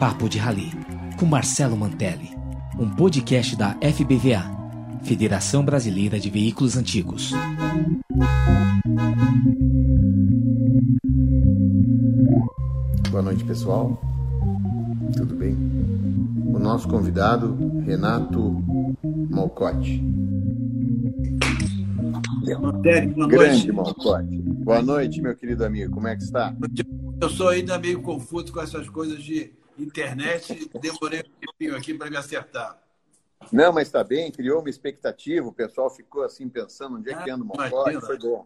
Papo de Rally, com Marcelo Mantelli, um podcast da FBVA, Federação Brasileira de Veículos Antigos. Boa noite, pessoal. Tudo bem? O nosso convidado, Renato Malcote. Mantelli, boa Grande noite. Malcote. Boa noite, meu querido amigo. Como é que está? Eu sou ainda meio confuso com essas coisas de internet. Demorei um tempinho aqui para me acertar. Não, mas está bem, criou uma expectativa, o pessoal ficou assim pensando onde é que anda o Malcote, imagina. foi bom.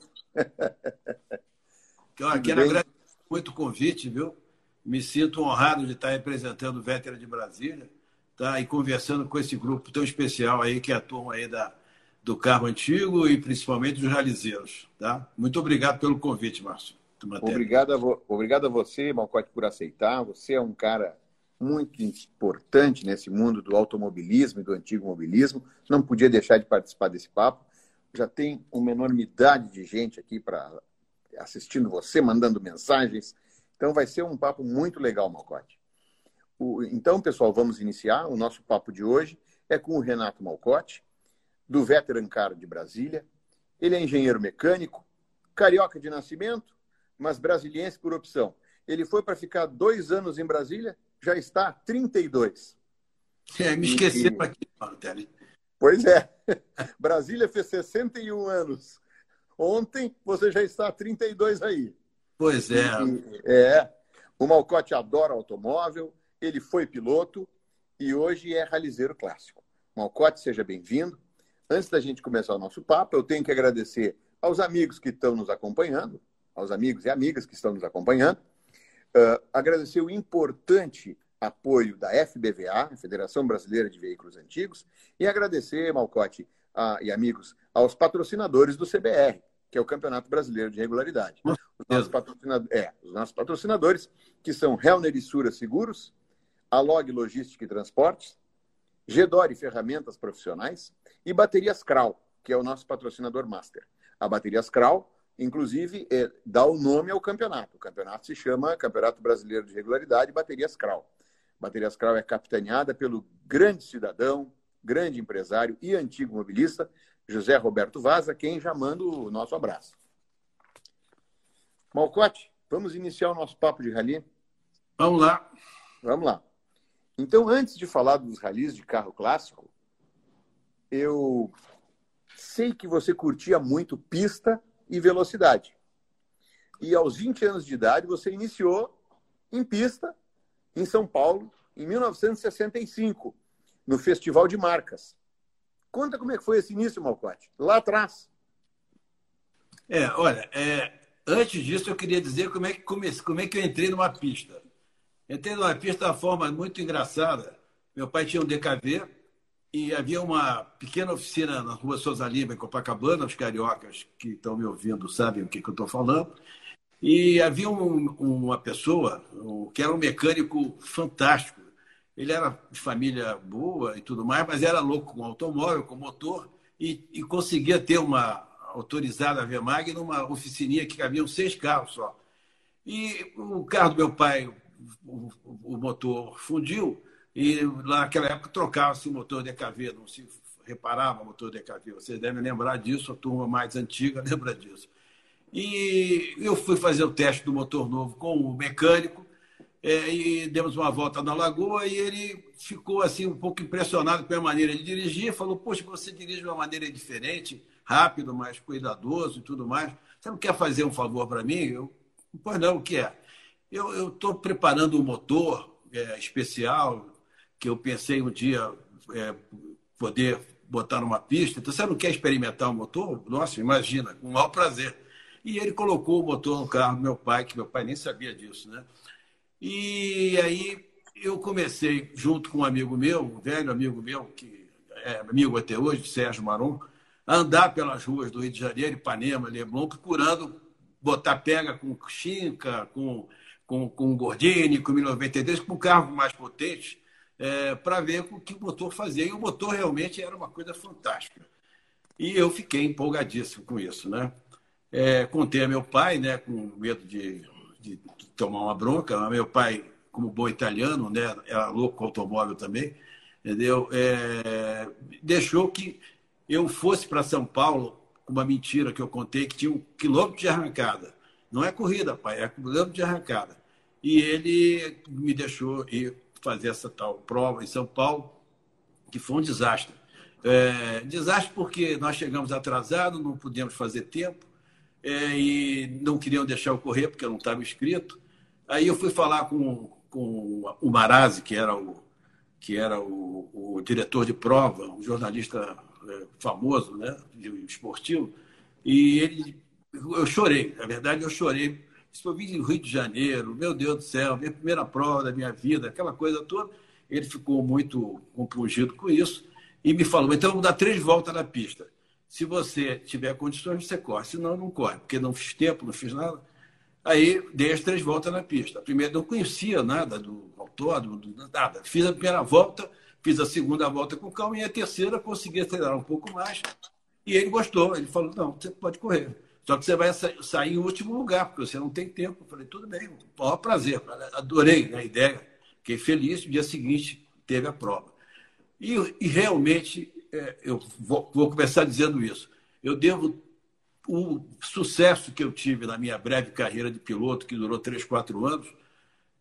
Eu Tudo quero bem? agradecer muito o convite, viu? Me sinto honrado de estar representando o Vétera de Brasília tá? e conversando com esse grupo tão especial aí, que é a turma aí da, do carro antigo e principalmente dos ralizeiros. Tá? Muito obrigado pelo convite, Márcio. Obrigado a, obrigado a você, Malcote, por aceitar. Você é um cara muito importante nesse mundo do automobilismo e do antigo mobilismo. Não podia deixar de participar desse papo. Já tem uma enormidade de gente aqui para assistindo você, mandando mensagens. Então vai ser um papo muito legal, Malcote. O- então, pessoal, vamos iniciar. O nosso papo de hoje é com o Renato Malcote, do Veteran Car de Brasília. Ele é engenheiro mecânico, carioca de nascimento, mas brasiliense por opção. Ele foi para ficar dois anos em Brasília, já está há 32. É, me esqueceram aqui, Mantelli. Pois é, Brasília fez 61 anos. Ontem você já está há 32 aí. Pois é. E- É. O Malcote adora automóvel, ele foi piloto e hoje é ralizeiro clássico. Malcote, seja bem-vindo. Antes da gente começar o nosso papo, eu tenho que agradecer aos amigos que estão nos acompanhando, aos amigos e amigas que estão nos acompanhando. Ah, agradecer o importante apoio da FBVA, Federação Brasileira de Veículos Antigos, e agradecer, Malcote e amigos, aos patrocinadores do CBR, que é o Campeonato Brasileiro de Regularidade. Os nossos, patrocinado- é, os nossos patrocinadores, que são Helner e Sura Seguros, Alog Logística e Transportes, Gedore Ferramentas Profissionais e Baterias Kral, que é o nosso patrocinador master. A Baterias Kral, inclusive, é, dá o nome ao campeonato. O campeonato se chama Campeonato Brasileiro de Regularidade Baterias Kral. Baterias Kral é capitaneada pelo grande cidadão, grande empresário e antigo mobilista, José Roberto Vaz, a quem já mando o nosso abraço. Malcote, vamos iniciar o nosso papo de rally? Vamos lá. Vamos lá. Então, antes de falar dos ralis de carro clássico, eu sei que você curtia muito pista e velocidade. E aos 20 anos de idade, você iniciou em pista, em São Paulo, em 1965, no Festival de Marcas. Conta como é que foi esse início, Malcote, lá atrás. É, olha, é, antes disso eu queria dizer como é, que comece, como é que eu entrei numa pista. Entrei numa pista de uma forma muito engraçada. Meu pai tinha um DKV e havia uma pequena oficina na rua Souza Lima, em Copacabana. Os cariocas que estão me ouvindo sabem o que, que eu estou falando. E havia um- uma pessoa um- que era um mecânico fantástico. Ele era de família boa e tudo mais, mas era louco com automóvel, com motor, e, e conseguia ter uma autorizada Vemag numa oficininha que cabiam seis carros só. E o carro do meu pai, o- o motor fundiu, e naquela época trocava-se o motor DKV, não se reparava o motor DKV. Vocês devem lembrar disso, a turma mais antiga lembra disso. E eu fui fazer o teste do motor novo com o mecânico, é, e demos uma volta na lagoa e ele ficou assim um pouco impressionado com a maneira de dirigir, falou: "Poxa, você dirige de uma maneira diferente, rápido, mais cuidadoso e tudo mais. Você não quer fazer um favor para mim?" Eu, pois não, o que é? Eu estou preparando um motor é, especial que eu pensei um dia é, poder botar numa pista. Então, você não quer experimentar o motor? Nossa, imagina, com o maior prazer. E ele colocou o motor no carro do meu pai, que meu pai nem sabia disso, né? E aí eu comecei, junto com um amigo meu, um velho amigo meu, que é amigo até hoje, Sérgio Maron, a andar pelas ruas do Rio de Janeiro, Ipanema, Leblon, procurando botar pega com Chinca, com, com, com Gordini, com 1093, com carros mais potentes, é, para ver o que o motor fazia. E o motor realmente era uma coisa fantástica. E eu fiquei empolgadíssimo com isso, né? É, contei a meu pai, né, com medo de, de tomar uma bronca. Meu pai como bom italiano, né? Era louco com automóvel também, entendeu? É, deixou que eu fosse para São Paulo com uma mentira que eu contei que tinha um quilômetro de arrancada. Não é corrida, pai, é quilômetro de arrancada. E ele me deixou ir fazer essa tal prova em São Paulo, que foi um desastre. É, desastre porque nós chegamos atrasados, não podíamos fazer tempo, é, e não queriam deixar eu correr porque eu não estava inscrito. Aí eu fui falar com, com o Marazzi, que era o, que era o, o diretor de prova, um jornalista é, famoso, né, esportivo, e ele, eu chorei, na verdade eu chorei. Isso eu vim do Rio de Janeiro, meu Deus do céu, minha primeira prova da minha vida, aquela coisa toda. Ele ficou muito compungido com isso e me falou: então vamos dar três voltas na pista. Se você tiver condições, você corre. Se não, corre, porque não fiz tempo, não fiz nada. Aí dei as três voltas na pista. A primeira não conhecia nada do autódromo, nada. Fiz a primeira volta, fiz a segunda volta com calma e a terceira consegui acelerar um pouco mais. E ele gostou. Ele falou: não, você pode correr. Só que você vai sair em último lugar, porque você não tem tempo. Eu falei, tudo bem, maior prazer. Adorei a ideia, fiquei feliz. No dia seguinte teve a prova. E, e realmente, é, eu vou, vou, começar dizendo isso. Eu devo o sucesso que eu tive na minha breve carreira de piloto, que durou três, quatro anos,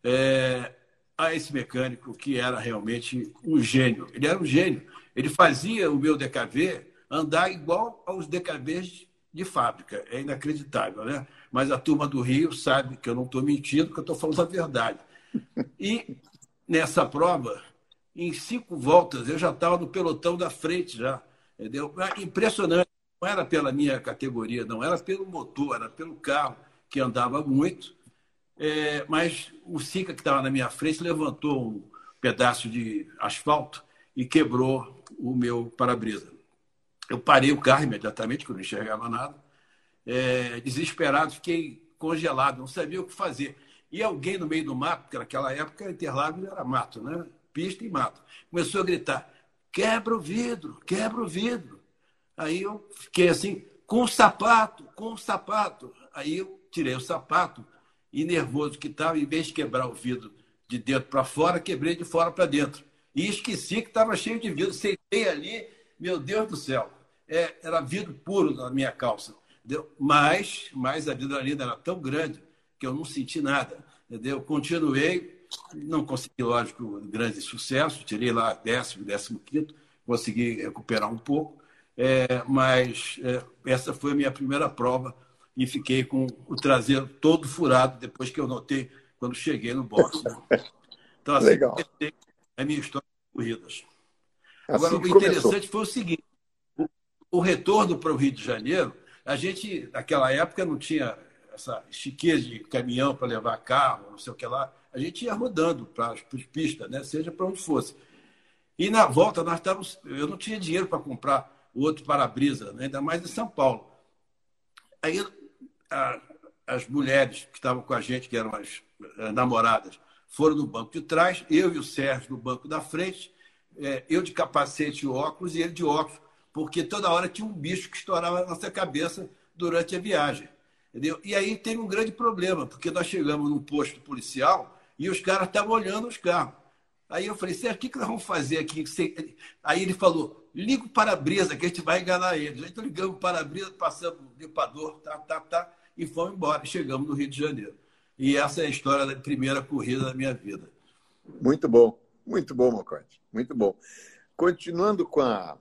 é, a esse mecânico que era realmente um gênio. Ele era um gênio. Ele fazia o meu DKV andar igual aos DKVs de fábrica. É inacreditável, né? Mas a turma do Rio sabe que eu não estou mentindo, que eu estou falando a verdade. E nessa prova, em cinco voltas, eu já estava no pelotão da frente já. Entendeu? Ah, impressionante. Não era pela minha categoria, não, era pelo motor, era pelo carro, que andava muito. É, mas o Sica, que estava na minha frente, levantou um pedaço de asfalto e quebrou o meu para-brisa. Eu parei o carro imediatamente, porque eu não enxergava nada. É, desesperado, fiquei congelado, não sabia o que fazer. E alguém no meio do mato, porque naquela época Interlagos era mato, né? pista e mato. Começou a gritar: quebra o vidro, quebra o vidro. Aí eu fiquei assim, com o sapato, com o sapato. Aí eu tirei o sapato e nervoso que estava, em vez de quebrar o vidro de dentro para fora, quebrei de fora para dentro. E esqueci que estava cheio de vidro. Sentei ali, meu Deus do céu, é, era vidro puro na minha calça. Entendeu? Mas, mas a adrenalina era tão grande que eu não senti nada. Entendeu? Continuei, não consegui, lógico, grande sucesso, tirei lá décimo, décimo quinto, consegui recuperar um pouco, é, mas é, essa foi a minha primeira prova e fiquei com o traseiro todo furado depois que eu notei quando cheguei no box. Então, assim, Legal. é a minha história de corridas. Agora, assim o interessante começou. foi o seguinte: o, retorno para o Rio de Janeiro, a gente, naquela época, não tinha essa chiqueza de caminhão para levar carro, não sei o que lá a gente ia rodando para as pistas, né? seja para onde fosse. E na volta nós estávamos. Eu não tinha dinheiro para comprar o outro para-brisa, né? ainda mais em São Paulo. Aí a, as mulheres que estavam com a gente, que eram as, as namoradas, foram no banco de trás, eu e o Sérgio no banco da frente, é, eu de capacete e óculos e ele de óculos, porque toda hora tinha um bicho que estourava na nossa cabeça durante a viagem. Entendeu? E aí teve um grande problema, porque nós chegamos num posto policial e os caras estavam olhando os carros. Aí eu falei, Sérgio, o que, nós vamos fazer aqui? Aí ele falou, liga o para-brisa, que a gente vai enganar eles. Então ligamos o para-brisa, passamos o limpador, tá, tá, tá, e fomos embora. Chegamos no Rio de Janeiro. E essa é a história da primeira corrida da minha vida. Muito bom, muito bom, Mocote. Muito bom. Continuando com a.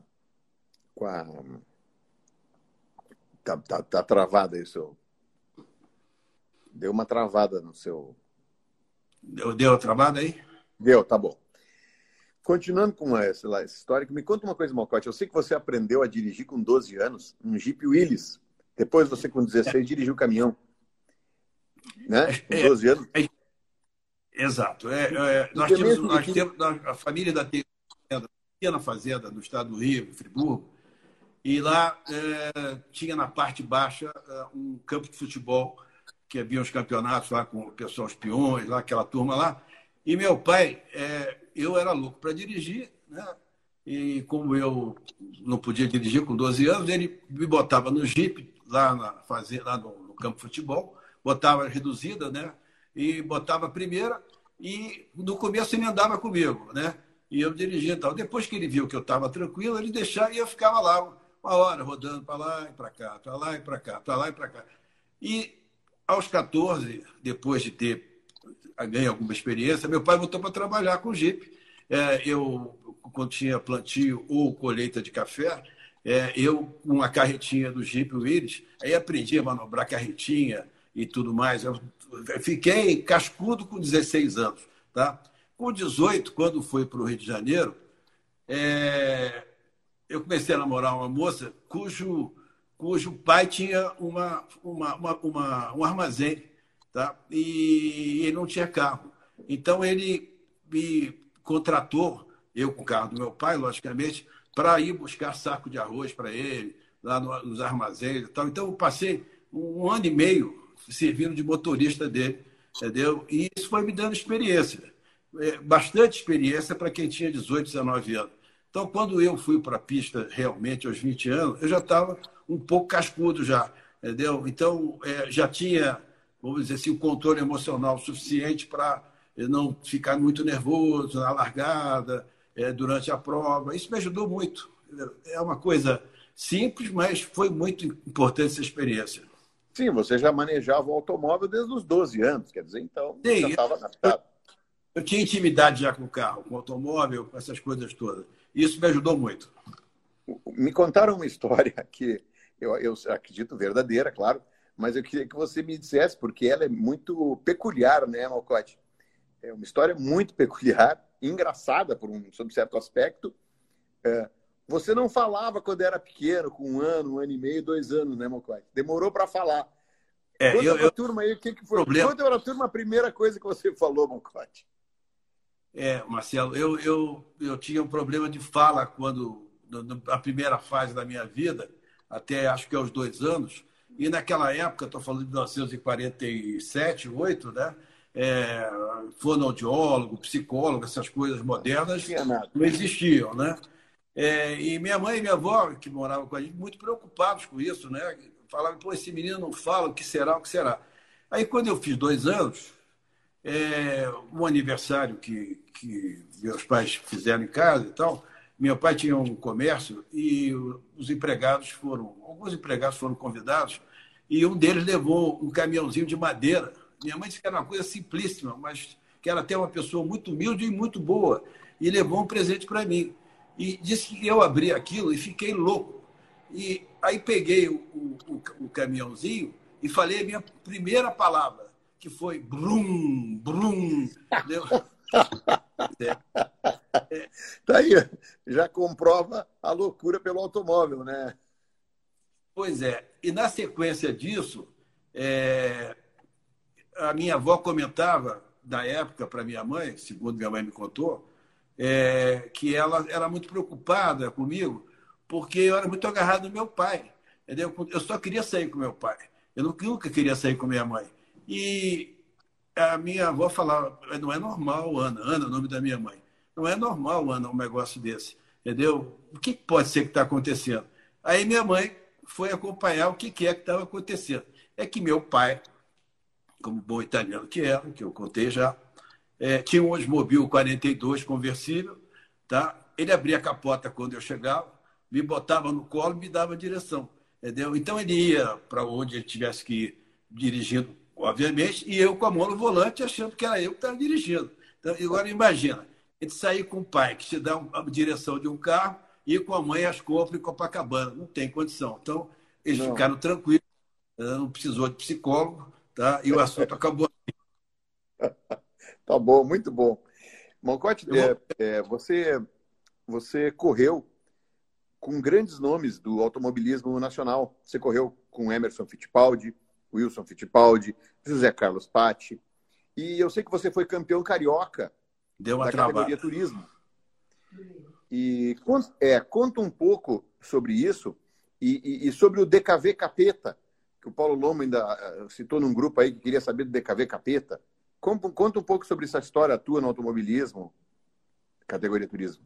Com a... Tá, tá, tá travada aí, seu. Deu uma travada no seu Deu, deu travada aí? Deu, tá bom. Continuando com essa, essa história, me conta uma coisa, Malcote. Eu sei que você aprendeu a dirigir com 12 anos, um Jeep Willys. Depois você, com 16, é. dirigiu caminhão. Né? Com 12 anos. É, é, exato. É, é nós temos, nós temos a família da pequena fazenda no estado do Rio, Friburgo, e lá é, tinha na parte baixa é, um campo de futebol que havia os campeonatos lá com o pessoal, os peões, lá, aquela turma lá. E meu pai, é, eu era louco para dirigir, né? E como eu não podia dirigir com 12 anos, ele me botava no jipe, lá, na, lá no, no campo de futebol, botava reduzida, né? E botava a primeira, E no começo ele andava comigo, né? E eu dirigia e tal. Depois que ele viu que eu estava tranquilo, ele deixava e eu ficava lá uma hora rodando para lá e para cá, para lá e para cá, para lá e para cá. E aos 14, depois de ter ganho alguma experiência, meu pai voltou para trabalhar com o Jeep. É, eu, quando tinha plantio ou colheita de café, é, eu, com a carretinha do Jeep Willis, aí aprendi a manobrar carretinha e tudo mais. Eu fiquei cascudo com 16 anos. Tá? Com 18, quando fui para o Rio de Janeiro, é, eu comecei a namorar uma moça cujo, cujo pai tinha uma, uma, uma, uma um armazém tá? e ele não tinha carro. Então ele me contratou, eu com o carro do meu pai, logicamente, para ir buscar saco de arroz para ele, lá nos armazéns e tal. Então, eu passei um ano e meio servindo de motorista dele, entendeu? E isso foi me dando experiência, é, bastante experiência para quem tinha 18, 19 anos. Então, quando eu fui para a pista realmente aos 20 anos, eu já estava um pouco cascudo já, entendeu? Então, é, já tinha, vamos dizer assim, o controle emocional suficiente para não ficar muito nervoso na largada, é, durante a prova. Isso me ajudou muito. É uma coisa simples, mas foi muito importante essa experiência. Sim, você já manejava o automóvel desde os 12 anos, quer dizer, então Sim, já estava adaptado. Eu, eu tinha intimidade já com o carro, com o automóvel, com essas coisas todas. Isso me ajudou muito. Me contaram uma história que eu, eu acredito verdadeira, claro, mas eu queria que você me dissesse, porque ela é muito peculiar, né, Malcote? É uma história muito peculiar engraçada por um sob certo aspecto. É, você não falava quando era pequeno, com um ano, um ano e meio, dois anos, né, Mocói? Demorou para falar. É, Conta eu, eu, turma aí, o que, que foi? Problema... Conta para a turma a primeira coisa que você falou, Mocote. É, Marcelo, eu, eu, eu tinha um problema de fala quando, na primeira fase da minha vida, até acho que aos dois anos, e naquela época, estou falando de 1947, 8, né? é, fonoaudiólogo, psicólogo, essas coisas modernas não existiam, né? É, e minha mãe e minha avó, que moravam com a gente, muito preocupados com isso, né? Falavam, pô, esse menino não fala, o que será, o que será. Aí, quando eu fiz dois anos, é, um aniversário que, que meus pais fizeram em casa e tal, meu pai tinha um comércio e os empregados foram, alguns empregados foram convidados e um deles levou um caminhãozinho de madeira minha mãe disse que era uma coisa simplíssima, mas que era até uma pessoa muito humilde e muito boa. E levou um presente para mim. E disse que eu abri aquilo e fiquei louco. E aí peguei o, o, o caminhãozinho e falei a minha primeira palavra, que foi brum, brum. Entendeu? É. Tá aí, já comprova a loucura pelo automóvel, né? Pois é. E na sequência disso, é, a minha avó comentava, da época, para minha mãe, segundo minha mãe me contou, é, que ela era muito preocupada comigo, porque eu era muito agarrado no meu pai. Entendeu? Eu só queria sair com meu pai. Eu nunca queria sair com minha mãe. E a minha avó falava: não é normal, Ana. Ana, é o nome da minha mãe. Não é normal, Ana, um negócio desse. Entendeu? O que pode ser que está acontecendo? Aí minha mãe foi acompanhar o que é que estava acontecendo. É que meu pai como bom italiano que era, que eu contei já, é, tinha um Oldsmobile 42 conversível, tá? ele abria a capota quando eu chegava, me botava no colo e me dava direção. Entendeu? Então ele ia para onde ele tivesse que ir dirigindo, obviamente, e eu com a mão no volante achando que era eu que estava dirigindo. Então, agora imagina, ele sair com o pai que te dá a direção de um carro e com a mãe as compras em Copacabana. Não tem condição. Então, eles não. ficaram tranquilos, não precisou de psicólogo, tá? E o assunto acabou. tá bom, muito bom. Moncote, é, é, você, você correu com grandes nomes do automobilismo nacional. Você correu com Emerson Fittipaldi, Wilson Fittipaldi, José Carlos Patti. E eu sei que você foi campeão carioca Deu uma da categoria turismo. E é, conta um pouco sobre isso e, e, e sobre o DKV Capeta, que o Paulo Lomo ainda eh, citou num grupo aí que queria saber do DKV Capeta. Conta um pouco sobre essa história tua no automobilismo, categoria turismo.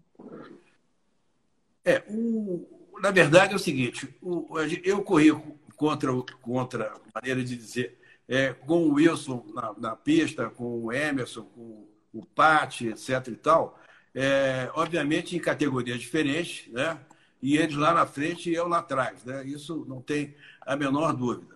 É, o, na verdade é o seguinte, o, eu corri contra, contra maneira de dizer, é, com o Wilson na, na, pista, com o Emerson, com o Pate, etc. e tal, é, obviamente em categorias diferentes, né? E eles lá na frente e eu lá atrás, né? Isso não tem a menor dúvida.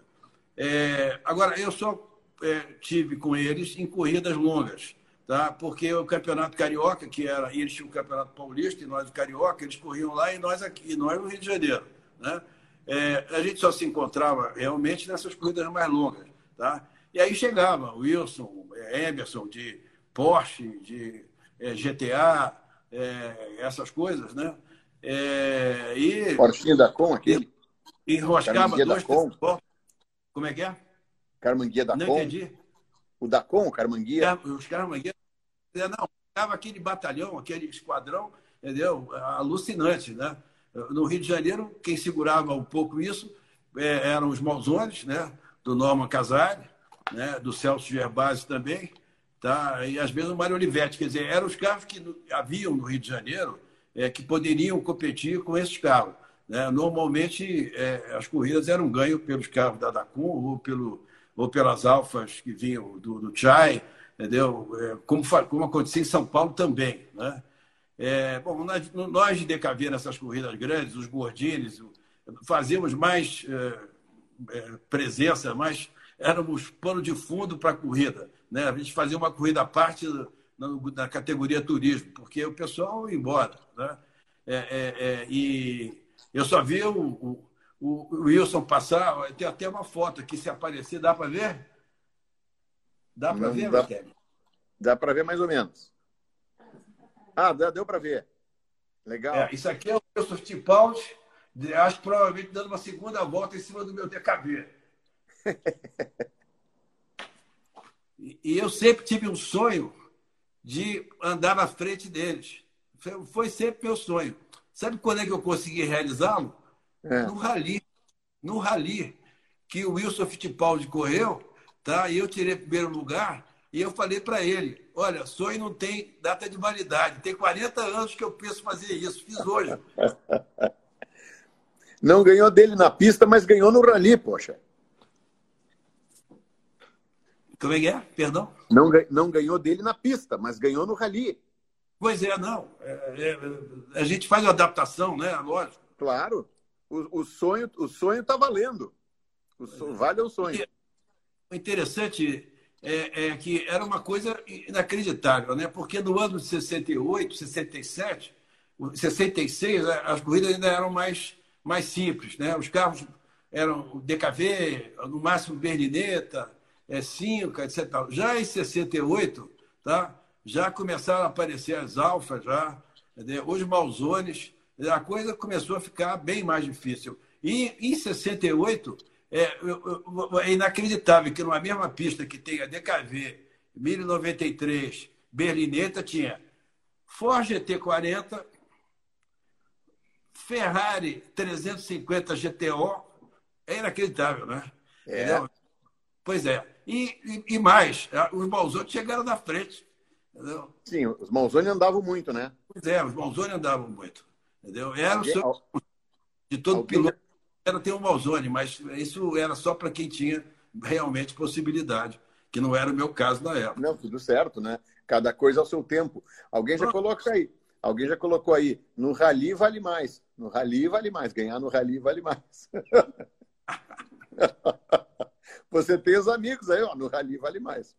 É, agora, eu só é, tive com eles em corridas longas, tá? Porque o campeonato carioca, que era, eles tinham o campeonato paulista e nós o carioca, eles corriam lá e nós aqui, e nós no Rio de Janeiro, né? É, a gente só se encontrava realmente nessas corridas mais longas, tá? E aí chegava Wilson, é, Emerson de Porsche, de é, GTA, é, essas coisas, né? É, e, da Com, aquele? Enroscava dois, três Como é que é? Carmanguia da Não Com? entendi. O da Com, o Carmanguia? É, os Carmanguia. Não, ficava aquele batalhão, aquele esquadrão, entendeu? Alucinante, né? No Rio de Janeiro, quem segurava um pouco isso é, eram os Malzones, né? Do Norman Casale, né? do Celso Gerbasi também, tá? e às vezes o Mário Olivetti. Quer dizer, eram os carros que haviam no Rio de Janeiro é, que poderiam competir com esses carros. Né? Normalmente, é, as corridas eram ganho pelos carros da Dacun ou, pelo, ou pelas alfas que vinham do, do Chai, entendeu? É, como, como acontecia em São Paulo também. Né? É, bom, nós, nós de DKV nessas corridas grandes, os Gordines, fazíamos mais é, é, presença, mais éramos pano de fundo para a corrida. Né? A gente fazia uma corrida à parte na, na categoria turismo, porque o pessoal ia embora. Né? É, é, é, e eu só vi o, o, o, Wilson passar, tem até uma foto aqui, se aparecer, dá para ver? Dá para ver, dá, dá para ver mais ou menos. Ah, deu para ver. Legal. É, isso aqui é o Wilson Fittipaldi, acho que provavelmente dando uma segunda volta em cima do meu DKV. e eu sempre tive um sonho de andar na frente deles. Foi sempre meu sonho. Sabe quando é que eu consegui realizá-lo? É. No rally. No rally. Que o Wilson Fittipaldi correu, tá? e eu tirei primeiro lugar, e eu falei para ele: olha, sonho não tem data de validade. Tem 40 anos que eu penso fazer isso. Fiz hoje. Não ganhou dele na pista, mas ganhou no rally, poxa. Como é que é? Perdão? Não, não ganhou dele na pista, mas ganhou no rally. Pois é, não. É, é, a gente faz uma adaptação, né? Lógico. Claro. O, o sonho o sonho está valendo. O sonho, vale o sonho. O interessante é, é, que era uma coisa inacreditável, né? Porque no ano de 68, 67, 66, as corridas ainda eram mais, mais simples, né? Os carros eram DKV, no máximo berlineta, é 5, etc. Já em 68, tá? já começaram a aparecer as alfas, já, entendeu? os malzones, a coisa começou a ficar bem mais difícil. E em 68, é, é inacreditável que numa mesma pista que tem a DKV, 1093, Berlineta, tinha Ford GT40, Ferrari 350 GTO, é inacreditável, né? É. Pois é. E, e, e mais, os Malzoni chegaram na frente. Entendeu? Sim, os Malzoni andavam muito, né? Pois é, os Malzoni andavam muito. Entendeu? Era o seu, de todo Alguém... piloto era ter um Malzoni, mas isso era só para quem tinha realmente possibilidade, que não era o meu caso na época. Não, tudo certo, né? Cada coisa ao seu tempo. Alguém já coloca aí. Alguém já colocou aí. No rally vale mais. No rally vale mais. Ganhar no rally vale mais. Você tem os amigos aí, ó, no Rally vale mais.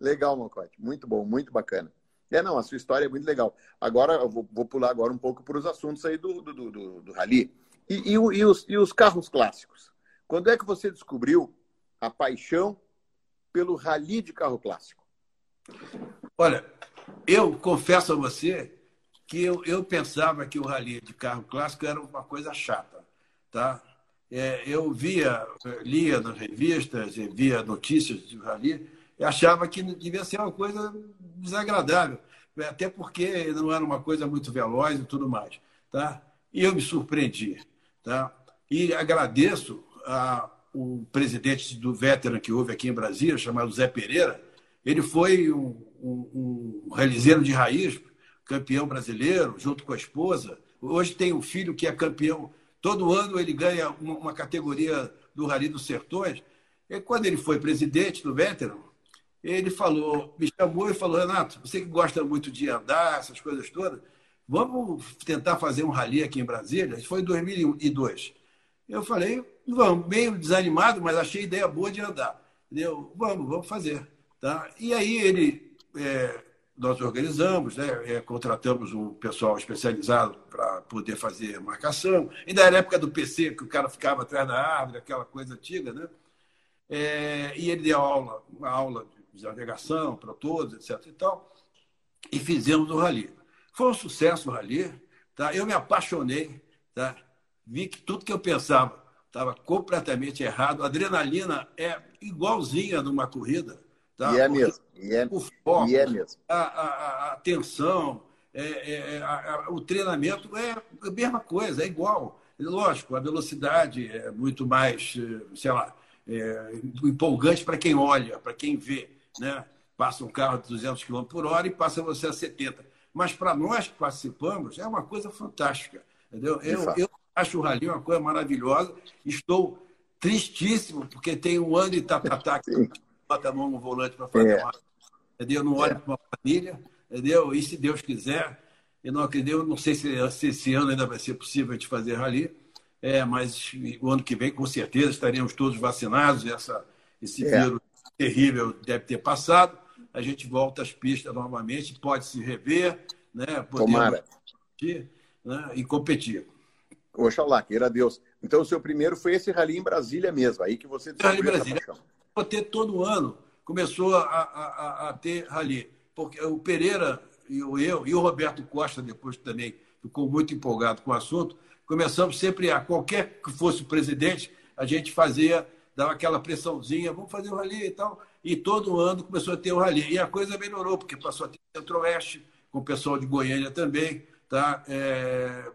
Legal, Mocote. Muito bom, muito bacana. É, não, a sua história é muito legal. Agora, eu vou, vou pular agora um pouco para os assuntos aí do, do, do, do Rally. E, e, e, os, e os carros clássicos? Quando é que você descobriu a paixão pelo Rally de carro clássico? Olha, eu confesso a você que eu, eu pensava que o Rally de carro clássico era uma coisa chata, tá? é, eu via, lia nas revistas, via notícias de rally, e achava que devia ser uma coisa desagradável, até porque não era uma coisa muito veloz e tudo mais. Tá? E eu me surpreendi. Tá? E agradeço a, o presidente do Veteran que houve aqui em Brasília, chamado Zé Pereira. Ele foi um, um, um realizeiro de raiz, campeão brasileiro, junto com a esposa. Hoje tem um filho que é campeão Todo ano ele ganha uma, categoria do Rally dos Sertões. E quando ele foi presidente do Veteran, ele falou, me chamou e falou, Renato, você que gosta muito de andar, essas coisas todas, vamos tentar fazer um rally aqui em Brasília? Isso foi em 2002. Eu falei, vamos, meio desanimado, mas achei ideia boa de andar. Entendeu? Vamos, vamos fazer. Tá? E aí ele, é, nós organizamos, né? É, contratamos um pessoal especializado para poder fazer marcação. Ainda era época do PC, que o cara ficava atrás da árvore, aquela coisa antiga, né? É, e ele deu aula, uma aula de navegação para todos, etc. E, tal, e fizemos o rally. Foi um sucesso o rally. Tá? Eu me apaixonei. Tá? Vi que tudo que eu pensava estava completamente errado. A adrenalina é igualzinha numa corrida. Tá? E é mesmo. E é, o foco, e é mesmo. A, a, a tensão, é, é, é a, o treinamento é a mesma coisa, é igual. Lógico, a velocidade é muito mais, sei lá, é, empolgante para quem olha, para quem vê. Né? Passa um carro de 200 km por hora e passa você a 70. Mas para nós que participamos, é uma coisa fantástica. Entendeu? Eu, eu acho o rally uma coisa maravilhosa. Estou tristíssimo, porque tem um ano de tatatá que bota a mão no volante para fazer é. uma. Entendeu? Não olho é. para uma família. Entendeu? E se Deus quiser, eu não acredito, não sei se, se esse ano ainda vai ser possível a gente fazer rally. É, mas o ano que vem, com certeza, estaremos todos vacinados. Essa, esse é. vírus terrível deve ter passado. A gente volta às pistas novamente, pode se rever, né? Tomara. Competir, né? e competir. Oxalá, queira Deus. Então, o seu primeiro foi esse rally em Brasília mesmo, aí que você Rally Brasília. Vou ter todo ano, começou a, a, a, ter rally. Porque o Pereira e o eu, e o Roberto Costa depois também ficou muito empolgado com o assunto, começamos sempre a, qualquer que fosse o presidente, a gente fazia, dava aquela pressãozinha, vamos fazer o rally e tal. E todo ano começou a ter o rally. E a coisa melhorou, porque passou a ter Centro-Oeste, com o pessoal de Goiânia também. Tá? É...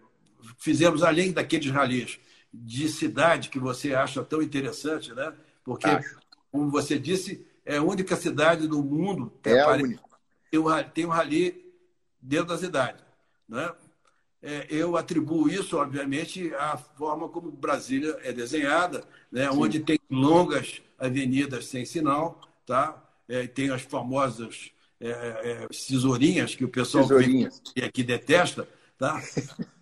Fizemos, além daqueles rallies de cidade que você acha tão interessante, né? Porque, Acho. como você disse, é a única cidade do mundo que é apare... tem um rally dentro da cidade. Né? É, eu atribuo isso, obviamente, à forma como Brasília é desenhada, né? onde tem longas avenidas sem sinal, tá? É, tem as famosas é, é, tesourinhas que o pessoal que aqui detesta. Tá?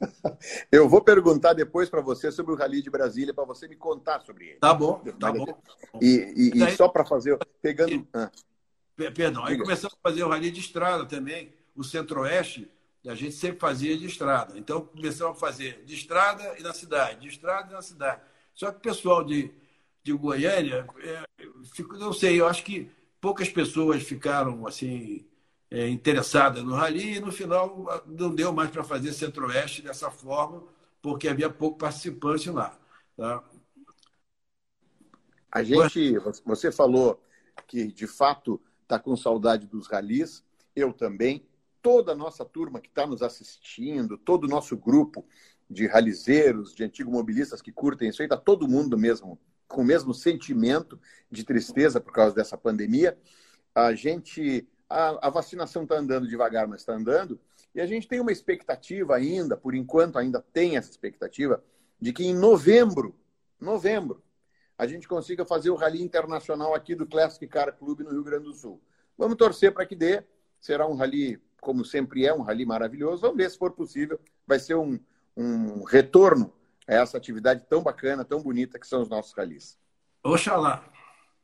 Eu vou perguntar depois para você sobre o Rally de Brasília, para você me contar sobre ele. Tá bom, tá bom. E, e, e só para fazer, pegando. Ah. Perdão, aí começamos a fazer o Rally de Estrada também. O Centro-Oeste a gente sempre fazia de estrada. Então, começamos a fazer de estrada e na cidade, de estrada e na cidade. Só que o pessoal de, de Goiânia, é, fico, não sei, eu acho que poucas pessoas ficaram assim é, interessadas no rally e no final não deu mais para fazer Centro-Oeste dessa forma, porque havia pouco participante lá. Tá? A gente, você falou que de fato está com saudade dos ralis, eu também toda a nossa turma que está nos assistindo, todo o nosso grupo de ralizeiros, de antigos mobilistas que curtem isso aí, está todo mundo mesmo com o mesmo sentimento de tristeza por causa dessa pandemia. A gente, a, a vacinação está andando devagar, mas está andando, e a gente tem uma expectativa ainda, por enquanto ainda tem essa expectativa, de que em novembro, novembro, a gente consiga fazer o rally internacional aqui do Classic Car Club no Rio Grande do Sul. Vamos torcer para que dê. Será um rally como sempre é um rally maravilhoso. Vamos ver se for possível. Vai ser um, um retorno a essa atividade tão bacana, tão bonita que são os nossos ralis. Oxalá.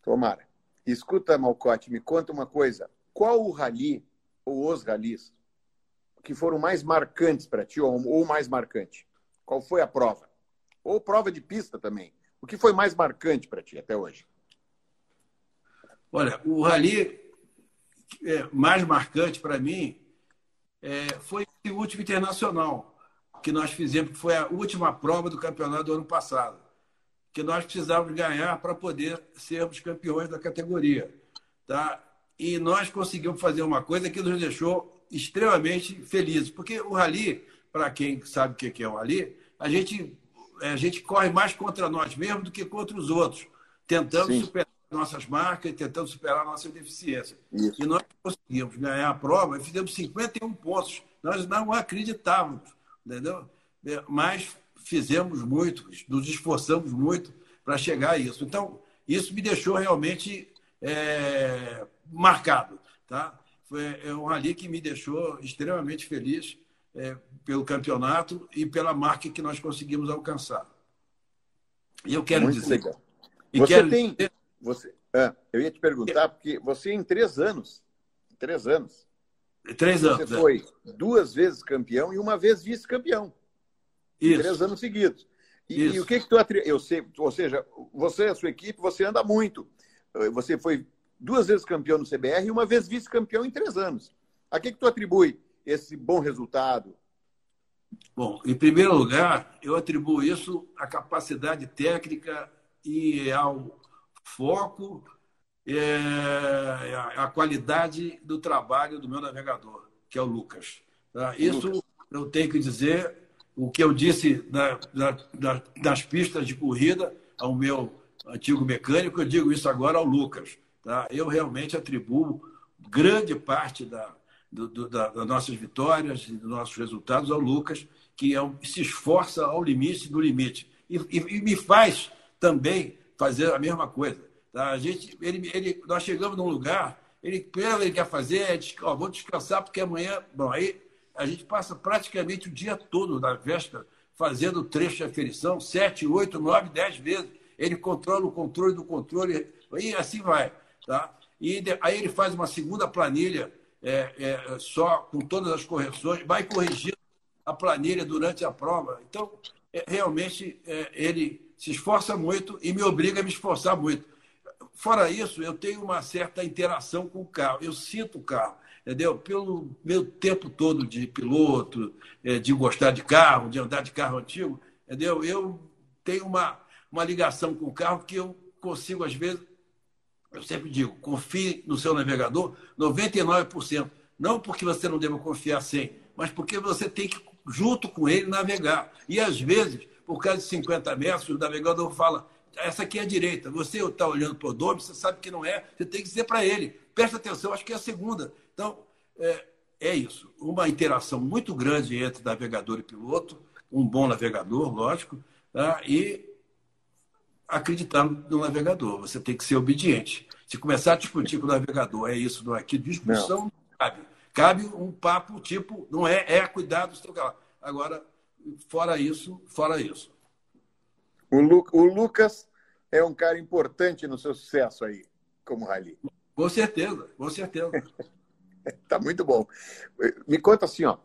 Tomara. Escuta, Malcote, me conta uma coisa. Qual o rally ou os ralis que foram mais marcantes para ti ou, ou mais marcante? Qual foi a prova? Ou prova de pista também. O que foi mais marcante para ti até hoje? Olha, o rally é, mais marcante para mim é, foi o último internacional que nós fizemos, que foi a última prova do campeonato do ano passado, que nós precisávamos ganhar para poder sermos campeões da categoria. Tá? E nós conseguimos fazer uma coisa que nos deixou extremamente felizes, porque o rally, para quem sabe o que é o rally, a gente, a gente corre mais contra nós mesmos do que contra os outros, tentando Sim. superar nossas marcas e tentando superar a nossa deficiência. Isso. E nós conseguimos ganhar a prova e fizemos 51 pontos. Nós não acreditávamos, entendeu? É, mas fizemos muito, nos esforçamos muito para chegar a isso. Então, isso me deixou realmente é, marcado. Tá? Foi é um rally que me deixou extremamente feliz é, pelo campeonato e pela marca que nós conseguimos alcançar. E eu quero Muito dizer. Legal. E você quero tem. Dizer... Você, ah, eu ia te perguntar, porque você em três anos. Três anos. Três anos. Você é. foi duas vezes campeão e uma vez vice-campeão. Três anos seguidos. E, e, o que que tu eu sei, ou seja, você e a sua equipe, você anda muito. Você foi duas vezes campeão no CBR e uma vez vice-campeão em três anos. A que que tu atribui esse bom resultado? Bom, em primeiro lugar, eu atribuo isso à capacidade técnica e ao foco, é, à qualidade do trabalho do meu navegador, que é o Lucas. Tá? Isso Lucas. eu tenho que dizer o que eu disse na, na, nas pistas de corrida ao meu antigo mecânico, eu digo isso agora ao Lucas. Tá? Eu realmente atribuo grande parte da, do, do, da, das nossas vitórias e dos nossos resultados ao Lucas, que é um, se esforça ao limite do limite. E, e, e, me faz também fazer a mesma coisa. A gente, ele, ele, nós chegamos num lugar, ele, primeiro ele quer fazer é, ó, vou descansar porque amanhã. Bom, aí a gente passa praticamente o dia todo na véspera fazendo trecho de aferição, sete, oito, nove, dez vezes. Ele controla o controle do controle, e assim vai. Tá? E aí ele faz uma segunda planilha é, é, só com todas as correções, vai corrigindo a planilha durante a prova. Então, é, realmente, é, ele se esforça muito e me obriga a me esforçar muito. Fora isso, eu tenho uma certa interação com o carro. Eu sinto o carro entendeu? Pelo meu tempo todo de piloto, é, de gostar de carro, de andar de carro antigo, entendeu? Eu tenho uma, uma ligação com o carro que eu consigo, às vezes, eu sempre digo, confie no seu navegador 99%. Não porque você não deva confiar 100%, mas porque você tem que, junto com ele, navegar. E, às vezes, por causa de 50 metros, o navegador fala, essa aqui é a direita. Você está olhando para o odômetro, você sabe que não é, você tem que dizer para ele, presta atenção, acho que é a segunda. Então, é, é isso. Uma interação muito grande entre navegador e piloto, um bom navegador, lógico, tá? e acreditar no navegador. Você tem que ser obediente. Se começar a discutir com o navegador, é isso, não é aquilo, discussão não. cabe. Cabe um papo tipo, não é, é cuidado, agora, fora isso, fora isso. O, Lu, o Lucas é um cara importante no seu sucesso aí, como rally. Com certeza, com certeza. tá muito bom. Me conta assim, ó.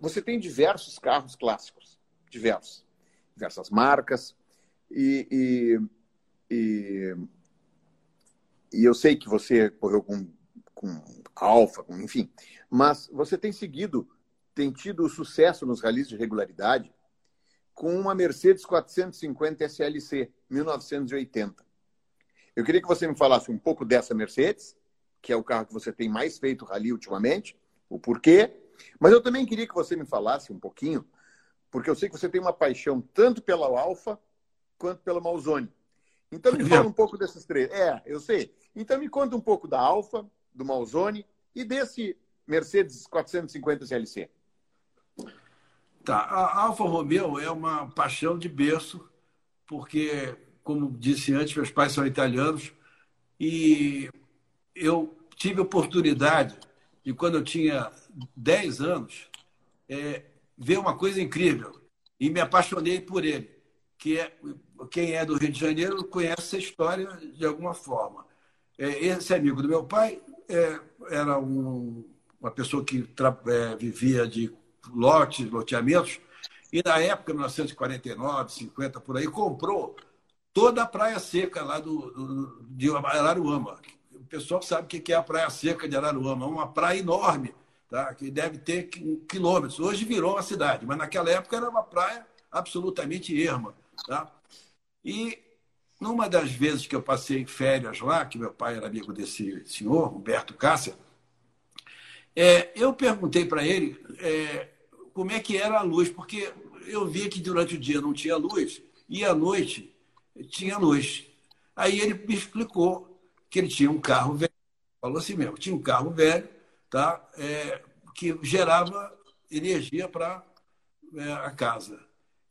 Você tem diversos carros clássicos, diversos, diversas marcas e, e, e, e eu sei que você correu com, com Alfa, com, enfim, mas você tem seguido, tem tido sucesso nos ralis de regularidade com uma Mercedes 450 SLC 1980. Eu queria que você me falasse um pouco dessa Mercedes que é o carro que você tem mais feito rally ultimamente, o porquê. Mas eu também queria que você me falasse um pouquinho, porque eu sei que você tem uma paixão tanto pela Alfa quanto pela Malzone. Então me fala um pouco desses três. É, eu sei. Então me conta um pouco da Alfa, do Malzone e desse Mercedes 450 SLC. Tá, a Alfa Romeo é uma paixão de berço, porque, como disse antes, meus pais são italianos e eu tive oportunidade de, quando eu tinha 10 anos, é, ver uma coisa incrível e me apaixonei por ele, que é quem é do Rio de Janeiro conhece essa história de alguma forma. É, esse amigo do meu pai é, era um, uma pessoa que é, vivia de lotes, loteamentos, e na época, 1949, 50, por aí, comprou toda a praia seca lá do, do de Araruama, pessoal sabe o que é a Praia Seca de Araruama. É uma praia enorme, tá? que deve ter quilômetros. Hoje virou uma cidade, mas naquela época era uma praia absolutamente erma. Tá? E numa das vezes que eu passei férias lá, que meu pai era amigo desse senhor, Humberto Cássia, é, eu perguntei para ele é, como é que era a luz, porque eu via que durante o dia não tinha luz e à noite tinha luz. Aí ele me explicou que ele tinha um carro velho, falou assim mesmo, tinha um carro velho, tá? É, que gerava energia para é, a casa.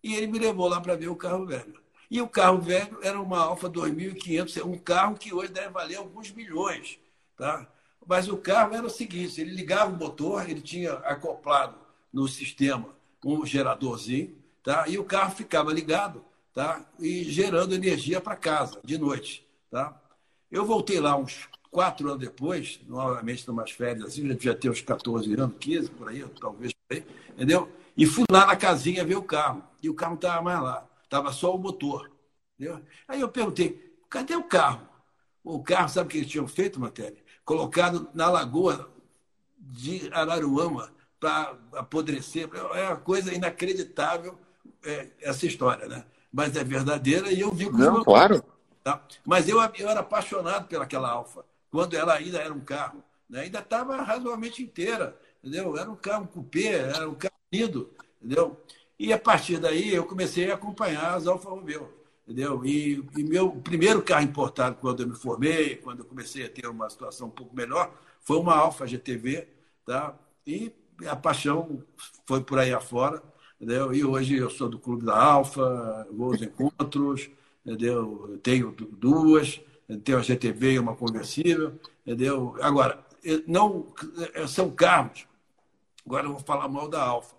E ele me levou lá para ver o carro velho. E o carro velho era uma Alfa 2500, um carro que hoje deve valer alguns milhões. Tá? Mas o carro era o seguinte: ele ligava o motor, ele tinha acoplado no sistema um geradorzinho, tá? e o carro ficava ligado tá? e gerando energia para casa de noite. Tá? Eu voltei lá uns quatro anos depois, novamente numas férias, assim, já devia ter uns 14 anos, 15, por aí, talvez entendeu? E fui lá na casinha ver o carro. E o carro não estava mais lá, estava só o motor. Entendeu? Aí eu perguntei, cadê o carro? O carro, sabe o que eles tinham feito, Matéria? Colocado na lagoa de Araruama para apodrecer. É uma coisa inacreditável é, essa história, né? Mas é verdadeira e eu vi com Não, claro. Tá? Mas eu, eu era apaixonado pelaquela Alfa, quando ela ainda era um carro. Né? Ainda estava razoavelmente inteira, entendeu? Era um carro um cupê, era um carro lindo, entendeu? E a partir daí eu comecei a acompanhar as Alfa Romeo, entendeu? E, e meu primeiro carro importado quando eu me formei, quando eu comecei a ter uma situação um pouco melhor, foi uma Alfa GTV, tá? E a paixão foi por aí afora, entendeu? E hoje eu sou do clube da Alfa, vou aos encontros, entendeu? Eu tenho duas, tenho a GTV e uma conversível, entendeu? Agora, não são carros. Agora eu vou falar mal da Alfa.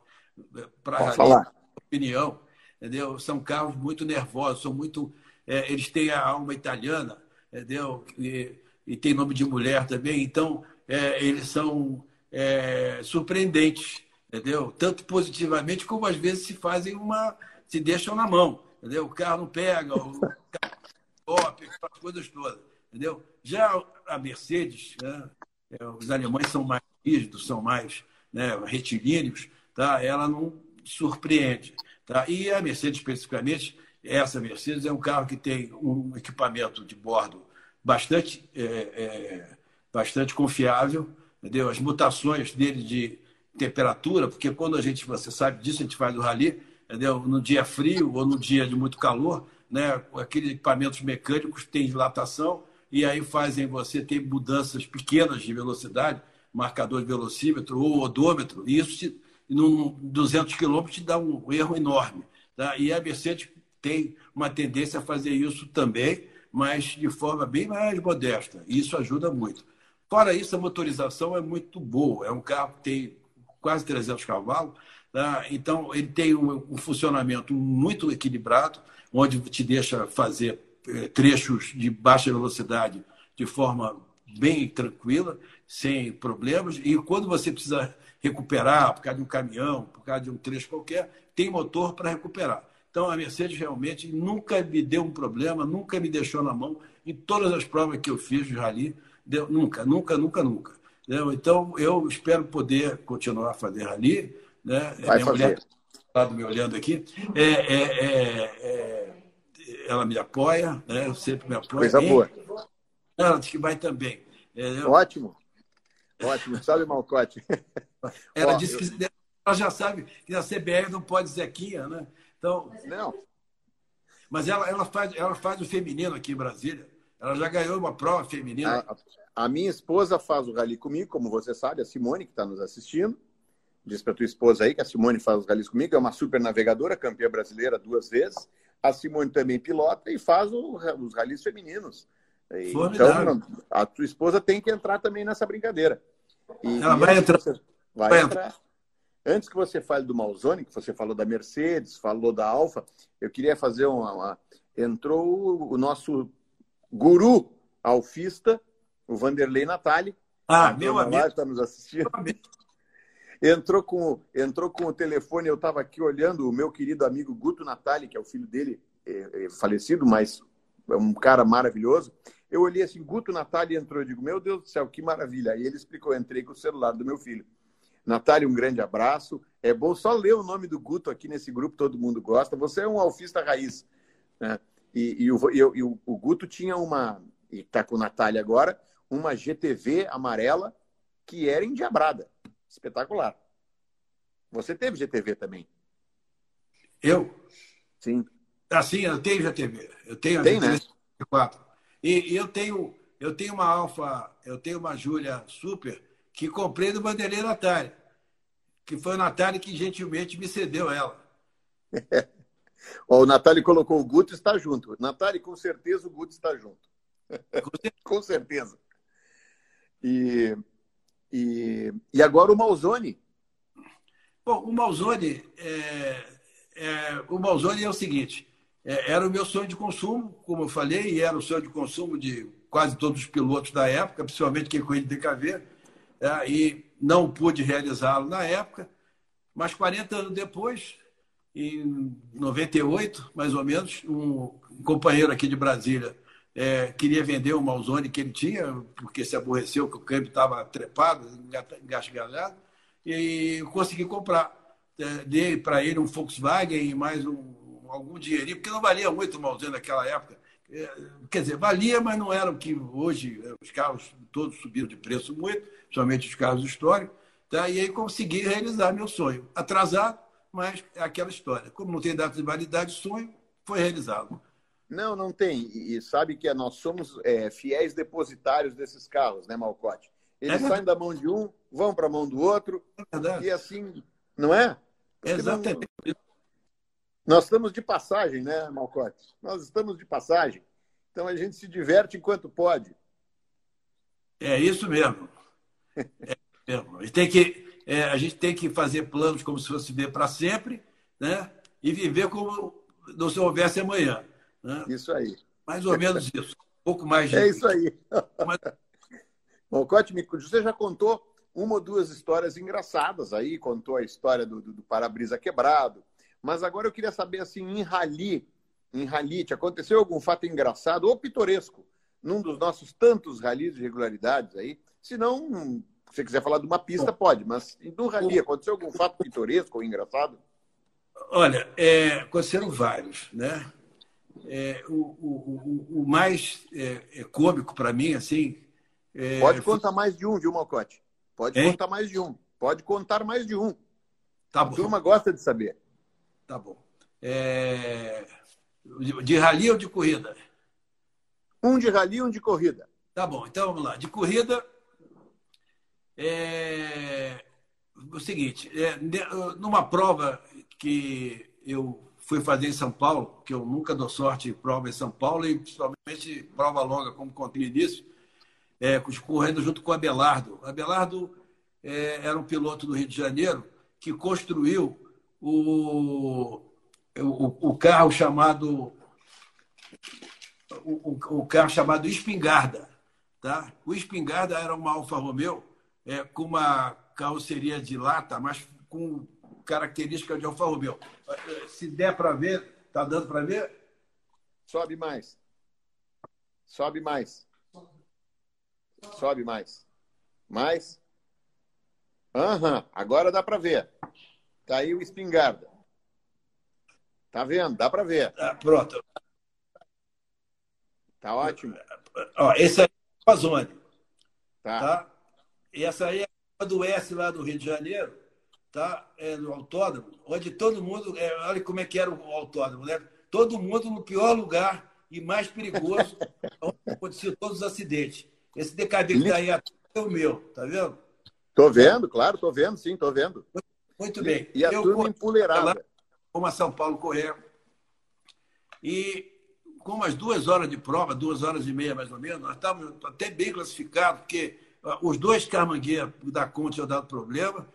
Para falar. opinião, entendeu? São carros muito nervosos, são muito. É, eles têm a alma italiana, entendeu? E, e tem nome de mulher também, então é, eles são é, surpreendentes, entendeu? Tanto positivamente como às vezes se fazem uma. se deixam na mão entendeu? O carro não pega, o carro top, aquelas coisas todas, entendeu? Já a Mercedes, né, é, os alemães são mais rígidos, são mais né, retilíneos, tá? ela não surpreende. Tá? E a Mercedes, especificamente, essa Mercedes é um carro que tem um equipamento de bordo bastante, é, é, bastante confiável, entendeu? As mutações dele de temperatura, porque quando a gente, você sabe disso, a gente faz o rally, entendeu? no dia frio ou no dia de muito calor, né? aqueles equipamentos mecânicos têm dilatação e aí fazem você ter mudanças pequenas de velocidade, marcador de velocímetro ou odômetro, e isso num 200 km te dá um erro enorme. Tá? E a Mercedes tem uma tendência a fazer isso também, mas de forma bem mais modesta. E isso ajuda muito. Fora isso, a motorização é muito boa. É um carro que tem quase 300 cavalos, Tá? Então, ele tem um, um, funcionamento muito equilibrado, onde te deixa fazer eh, trechos de baixa velocidade de forma bem tranquila, sem problemas. E quando você precisa recuperar, por causa de um caminhão, por causa de um trecho qualquer, tem motor para recuperar. Então, a Mercedes realmente nunca me deu um problema, nunca me deixou na mão. Em todas as provas que eu fiz de rally, deu, nunca, nunca, nunca, nunca. Entendeu? Então, eu espero poder continuar a fazer rally né? Vai Minha fazer. mulher está me olhando aqui. É, é, é, é, ela me apoia, né? Eu sempre me apoio. Coisa boa. Ela diz que vai também. Ótimo. Ótimo. Sabe, Malcote? Ela Ó, disse eu... que ela já sabe que a CBR não pode Zequinha, né? Então, não. Mas ela, ela, faz, ela faz o feminino aqui em Brasília. Ela já ganhou uma prova feminina. A, a minha esposa faz o rally comigo, como você sabe, a Simone, que está nos assistindo diz para tua esposa aí, que a Simone faz os ralis comigo, é uma super navegadora, campeã brasileira duas vezes. A Simone também pilota e faz o, os ralis femininos. Então, a tua esposa tem que entrar também nessa brincadeira. E, Ela e vai entrar. Vai, vai entrar. Antes que você fale do Malzone, que você falou da Mercedes, falou da Alfa, eu queria fazer uma. uma... Entrou o nosso guru alfista, o Vanderlei Natali. Ah, meu amigo. Está nos assistindo. Entrou com, entrou com o telefone, eu estava aqui olhando o meu querido amigo Guto Natali, que é o filho dele, é, é falecido, mas é um cara maravilhoso. Eu olhei assim, Guto Natali entrou, eu digo, meu Deus do céu, que maravilha. Aí ele explicou, entrei com o celular do meu filho. Natália, um grande abraço. É bom só ler o nome do Guto aqui nesse grupo, todo mundo gosta. Você é um alfista raiz. Né? E, e, o, e, o, o, Guto tinha uma, e está com a Natália agora, uma GTV amarela que era endiabrada espetacular. Você teve GTV também? Eu? Sim. Assim, eu tenho GTV. Eu tenho a Tem, GTV né? 4. E, e, eu tenho eu tenho uma Alfa, eu tenho uma Júlia Super que comprei do Bandeirante Natália. Que foi o Natália que gentilmente me cedeu ela. o Natália colocou o Guto está junto. Natália, com certeza o Guto está junto. Com certeza. E, e, e agora o Malzone. Bom, o Malzone é, é, o Malzone é o seguinte: é, era o meu sonho de consumo, como eu falei, e era o sonho de consumo de quase todos os pilotos da época, principalmente quem corria de DKV, é, e não pude realizá-lo na época. Mas 40 anos depois, em 98, mais ou menos, um companheiro aqui de Brasília é, queria vender o Malzone que ele tinha, porque se aborreceu que o câmbio estava trepado, engasgalhado, e consegui comprar. É, dei para ele um Volkswagen e mais um, algum dinheirinho, porque não valia muito o Malzone naquela época. É, quer dizer, valia, mas não era o que hoje é, os carros todos subiram de preço muito, principalmente os carros históricos. Tá? E aí consegui realizar meu sonho. Atrasado, mas é aquela história. Como não tem data de validade, sonho foi realizado. Não, não tem. E sabe que nós somos é, fiéis depositários desses carros, né, Malcote? Eles é saem da mão de um, vão para a mão do outro. É e assim, não é? Porque Exatamente. Não... Nós estamos de passagem, né, Malcote? Nós estamos de passagem. Então a gente se diverte enquanto pode. É isso mesmo. É mesmo. A, gente tem que, é, a gente tem que fazer planos como se fosse viver para sempre, né? E viver como se houvesse amanhã. Né? Isso aí. Mais ou menos isso. Um pouco mais de... É isso aí. Mas... Bom, Cote, você já contou uma ou duas histórias engraçadas aí, contou a história do, do, do para-brisa quebrado, mas agora eu queria saber, assim, em rally, em rally, te aconteceu algum fato engraçado ou pitoresco num dos nossos tantos ralis de regularidades aí? Se não, você quiser falar de uma pista, pode, mas no rally aconteceu algum fato pitoresco ou engraçado? Olha, é, aconteceram vários, né? É, o, o, o, o, mais é, é cômico para mim, assim. É, Pode contar mais de um, viu, Malcote? Pode hein? contar mais de um. Pode contar mais de um. Tá bom. A turma gosta de saber. Tá bom. É... De rali ou de corrida? Um de rali e um de corrida. Tá bom, então vamos lá. De corrida, é o seguinte: é, numa prova que eu fui fazer em São Paulo, que eu nunca dou sorte em prova em São Paulo, e principalmente prova longa, como contei nisso, é, correndo junto com o Abelardo. Abelardo é, era um piloto do Rio de Janeiro que construiu o, o, o carro chamado o, o, carro chamado Espingarda. Tá? O Espingarda era uma Alfa Romeo é, com uma carroceria de lata, mas com característica de Alfa Romeo. Se der para ver, tá dando para ver? Sobe mais. Sobe mais. Sobe mais. Mais. Aham, agora dá para ver. Tá aí o espingarda. Tá vendo? Dá para ver. Ah, pronto. Tá ótimo. Ó, esse é o Amazônia. Tá. tá. E essa aí é a do S lá do Rio de Janeiro tá? É, no autódromo, onde todo mundo. É, olha como é que era o autódromo, né? Todo mundo no pior lugar e mais perigoso, onde aconteciam todos os acidentes. Esse DKB que está aí é o meu, tá vendo? Tô vendo, claro, tô vendo, sim, tô vendo. Muito bem. E, e a eu turma empoleirada. Como a São Paulo correr. E com umas duas horas de prova, duas horas e meia mais ou menos, nós estávamos até bem classificados, porque os dois carmangueiros da Conte tinham dado problema,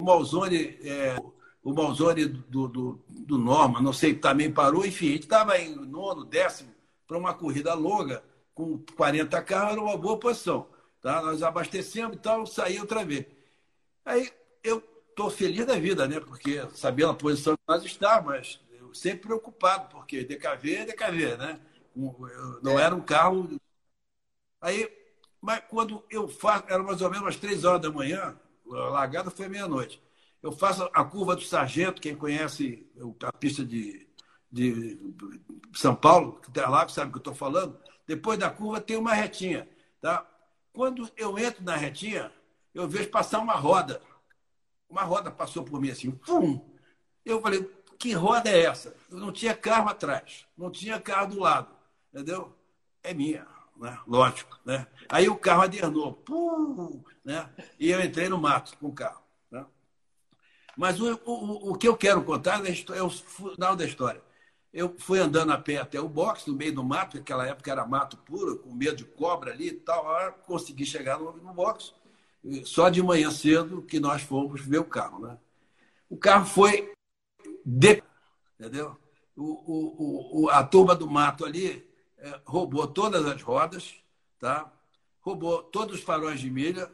o Malzone, é, o Malzone do, do, do, Norma, não sei, também parou. Enfim, a gente estava em nono, décimo, para uma corrida longa, com 40 carros, era uma boa posição. Tá? Nós abastecemos e tal, saí outra vez. Aí eu estou feliz da vida, né? Porque sabia a posição que nós estávamos, mas eu sempre preocupado, porque DKV é DKV, né? Não é. era um carro. Aí, mas quando eu faço, era mais ou menos umas três horas da manhã, a largada foi meia-noite. Eu faço a curva do Sargento, quem conhece a pista de, de São Paulo, que está lá, que sabe o que eu estou falando. Depois da curva tem uma retinha. Tá? Quando eu entro na retinha, eu vejo passar uma roda. Uma roda passou por mim assim, pum! Eu falei, que roda é essa? Eu não tinha carro atrás, não tinha carro do lado, entendeu? É minha né? lógico. Né? Aí o carro adernou, pum, né? e eu entrei no mato com o carro. Né? Mas o, o, o que eu quero contar é o final da história. eu fui andando a pé até o box, no meio do mato, naquela época era mato puro, com medo de cobra ali e tal. Aí consegui chegar no, no box. Só de manhã cedo que nós fomos ver o carro. Né? O carro foi de... entendeu? O, o, o, a turma do mato ali é, roubou todas as rodas, tá? roubou todos os faróis de milha,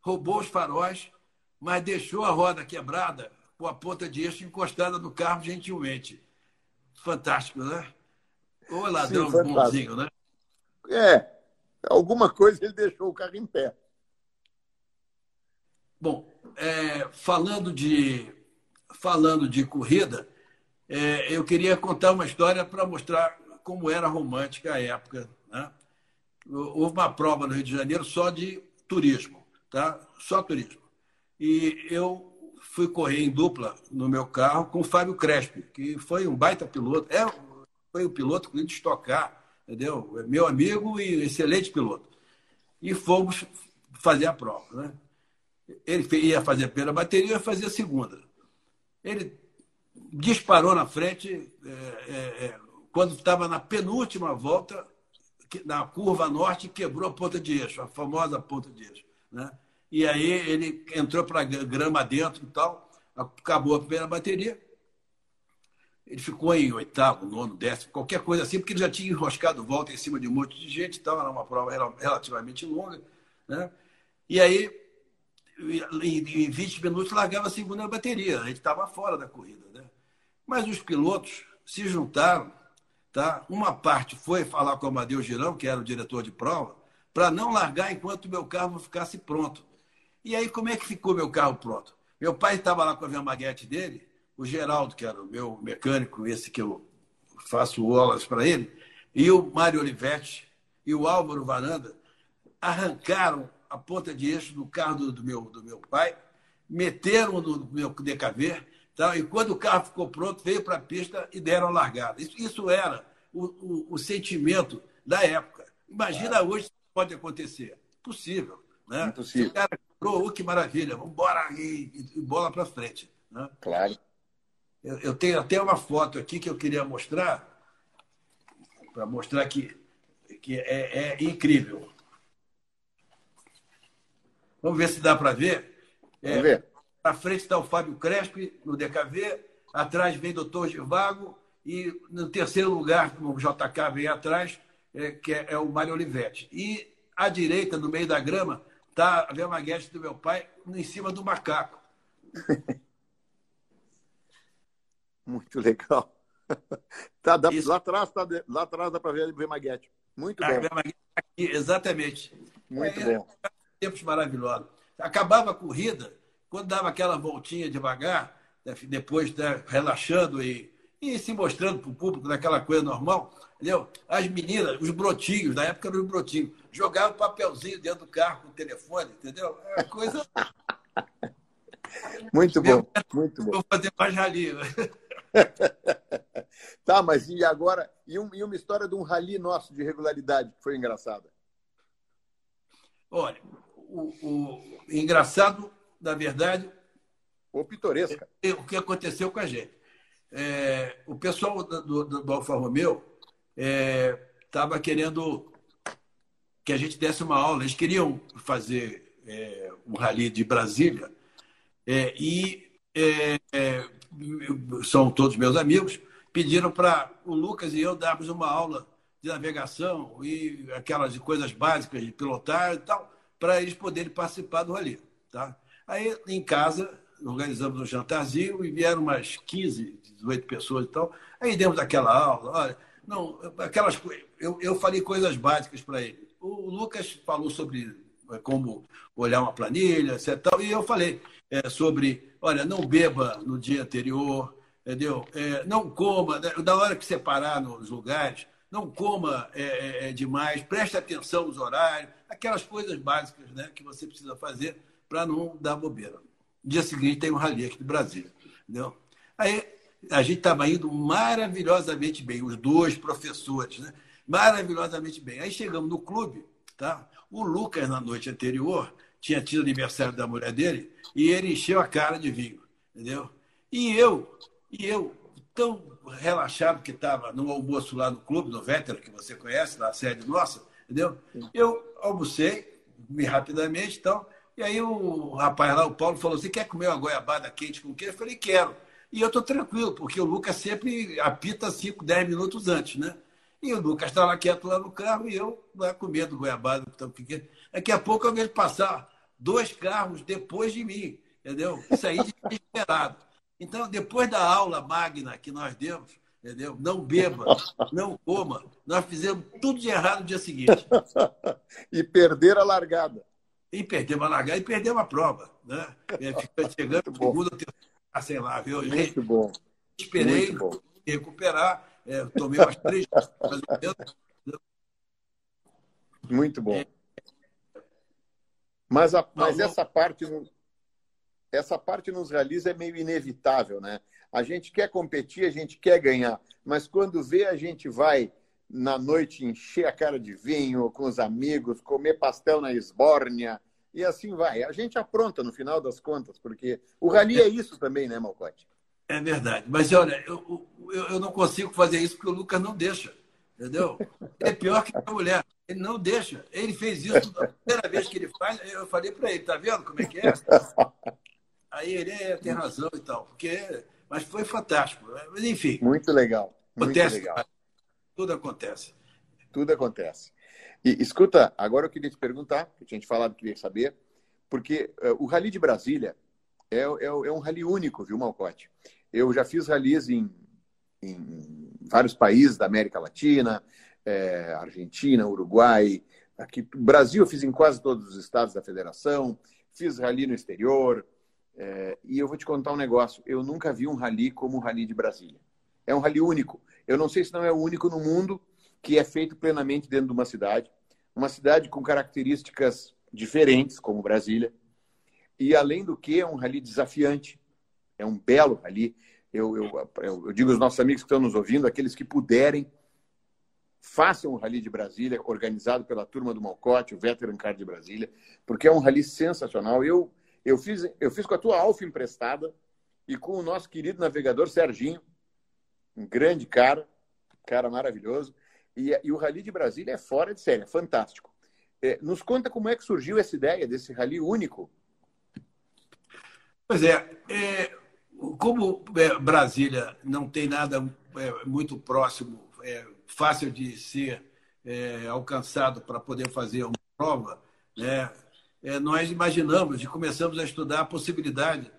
roubou os faróis, mas deixou a roda quebrada com a ponta de eixo encostada no carro gentilmente. Fantástico, né? Ou ladrão Sim, bonzinho, né? É, alguma coisa ele deixou o carro em pé. Bom, é, falando de falando de corrida, é, eu queria contar uma história para mostrar como era romântica a época. Né? Houve uma prova no Rio de Janeiro só de turismo, tá? Só turismo. E eu fui correr em dupla no meu carro com o Fábio Crespi, que foi um baita piloto. É, foi o piloto que estocar, entendeu? É meu amigo e excelente piloto. E fomos fazer a prova, né? Ele ia fazer a primeira bateria, eu ia fazer a segunda. Ele disparou na frente, é, é, é quando estava na penúltima volta, na curva norte, quebrou a ponta de eixo, a famosa ponta de eixo. Né? E aí ele entrou para grama dentro e tal, acabou a primeira bateria. Ele ficou em oitavo, nono, décimo, qualquer coisa assim, porque ele já tinha enroscado volta em cima de um monte de gente e tal, era uma prova relativamente longa. Né? E aí, em 20 minutos, largava a segunda bateria. A gente estava fora da corrida. Né? Mas os pilotos se juntaram. Tá? Uma parte foi falar com o Amadeu Girão, que era o diretor de prova, para não largar enquanto meu carro ficasse pronto. E aí, como é que ficou meu carro pronto? Meu pai estava lá com a Maguete dele, o Geraldo, que era o meu mecânico, esse que eu faço olas para ele, e o Mário Olivetti e o Álvaro Varanda arrancaram a ponta de eixo do carro do, do meu, do meu pai, meteram no meu DKV, tá? e quando o carro ficou pronto, veio para a pista e deram a largada. Isso, isso era o, o, o, sentimento da época. Imagina claro. hoje se pode acontecer. Possível. Né? Impossível. Se o cara oh, que maravilha, vamos embora e, e, bola para frente. Né? Claro. Eu, eu, tenho até uma foto aqui que eu queria mostrar, para mostrar que, que é, é, incrível. Vamos ver se dá para ver. É, vamos ver. À frente está o Fábio Crespi, no DKV, atrás vem o doutor Givago, e no terceiro lugar, o JK vem atrás, é, que é, é o Mário Olivetti. E à direita, no meio da grama, está a vermaguete do meu pai em cima do macaco. Muito legal. Tá, dá, lá atrás, tá, lá atrás dá para ver a vermaguete. Muito a bom. Aqui, exatamente. Muito é, bom. Tempos maravilhosos. Acabava a corrida, quando dava aquela voltinha devagar, né, depois né, relaxando e, e se mostrando para o público naquela coisa normal, entendeu? As meninas, os brotinhos, na época eram os brotinhos, jogavam papelzinho dentro do carro com o telefone, entendeu? É coisa. Muito bom, muito bom. Vou fazer mais rali. Né? tá, mas e agora? E, um, e uma história de um rali nosso de regularidade que foi engraçada? Olha, o, o engraçado, na verdade. Ou pitoresca. É, o que aconteceu com a gente. É, o pessoal do, do, do Alfa Romeo estava é, querendo que a gente desse uma aula. Eles queriam fazer é, um rally de Brasília é, e são todos meus amigos, pediram para o Lucas e eu darmos uma aula de navegação e aquelas coisas básicas de pilotar e tal, para eles poderem participar do rally. Tá? Aí, em casa, organizamos um jantarzinho e vieram umas 15, 18 pessoas e tal. Aí demos aquela aula, olha, não, aquelas eu, eu falei coisas básicas para ele. O Lucas falou sobre é, como olhar uma planilha, etc. E eu falei é, sobre, olha, não beba no dia anterior, entendeu? É, não coma, da né, hora que você parar nos lugares, não coma é, demais, preste atenção nos horários, aquelas coisas básicas né, que você precisa fazer para não dar bobeira. No dia seguinte tem um rally aqui de Brasília. Entendeu? Aí a gente estava indo maravilhosamente bem, os dois professores, né? maravilhosamente bem. Aí chegamos no clube, tá? O Lucas, na noite anterior, tinha tido aniversário da mulher dele e ele encheu a cara de vinho, entendeu? E eu, e eu tão relaxado que estava no almoço lá no clube, no Vétero, que você conhece, na sede nossa, entendeu? Eu almocei, me rapidamente, então, e aí o rapaz lá, o Paulo, falou assim, quer comer uma goiabada quente com queijo? Eu falei, quero. E eu estou tranquilo, porque o Lucas sempre apita 5, 10 minutos antes, né? E o Lucas está lá quieto lá no carro e eu lá comendo goiabada. Então, daqui a pouco eu vejo passar dois carros depois de mim, entendeu? Isso aí desesperado. Então, depois da aula magna que nós demos, entendeu? Não beba, não coma. Nós fizemos tudo de errado no dia seguinte. e perder a largada. E perdemos a largada e perdemos a prova. Né? Fica chegando segunda, terceira, sei lá, viu? Muito bom. Esperei Muito bom. recuperar. É, tomei umas três Muito bom. É. Mas, a, mas essa parte essa parte nos realiza é meio inevitável, né? A gente quer competir, a gente quer ganhar, mas quando vê, a gente vai na noite encher a cara de vinho com os amigos, comer pastel na esbórnia, e assim vai. A gente apronta no final das contas, porque o rally é isso também, né, Malcote? É verdade. Mas olha, eu, eu, eu não consigo fazer isso porque o Lucas não deixa. Entendeu? É pior que a mulher. Ele não deixa. Ele fez isso a primeira vez que ele faz. Eu falei para ele, tá vendo como é que é? Aí ele é, tem razão e tal. Porque, mas foi fantástico. Mas, enfim. Muito legal. Muito acontece, legal. Tudo acontece. Tudo acontece. E escuta, agora eu queria te perguntar, que tinha te falado que queria saber, porque uh, o Rally de Brasília é, é, é um rally único, viu, Malcote? Eu já fiz rallies em, em vários países da América Latina, é, Argentina, Uruguai, aqui Brasil eu fiz em quase todos os estados da federação, fiz rally no exterior, é, e eu vou te contar um negócio, eu nunca vi um rally como o Rally de Brasília. É um rally único. Eu não sei se não é o único no mundo que é feito plenamente dentro de uma cidade, uma cidade com características diferentes, como Brasília, e além do que é um rally desafiante, é um belo rally. Eu, eu, eu, digo aos nossos amigos que estão nos ouvindo, aqueles que puderem, façam o Rally de Brasília, organizado pela turma do Malcote, o Veteran Car de Brasília, porque é um rally sensacional. Eu, eu, fiz, eu fiz com a tua Alfa emprestada e com o nosso querido navegador Serginho, um grande cara, cara maravilhoso. E, e o Rally de Brasília é fora de série, é fantástico. É, nos conta como é que surgiu essa ideia desse rally único. Pois é, é como é, Brasília não tem nada é, muito próximo, é, fácil de ser é, alcançado para poder fazer uma prova, né, nós imaginamos e começamos a estudar a possibilidade,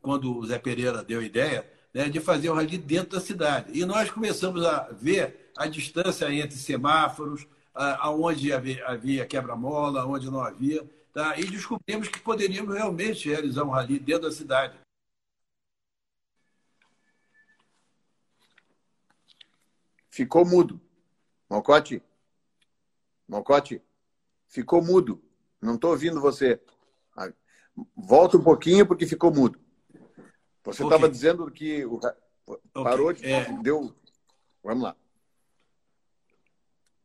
quando o Zé Pereira deu a ideia, né, de fazer o rally dentro da cidade. E nós começamos a ver a distância entre semáforos, aonde havia, havia quebra-mola, onde não havia, tá? e descobrimos que poderíamos realmente realizar um rally dentro da cidade. Ficou mudo. Malcote? Malcote? Ficou mudo. Não estou ouvindo você. Volta um pouquinho porque ficou mudo. Você estava okay. dizendo que o... parou okay. de. É... Deu. Vamos lá.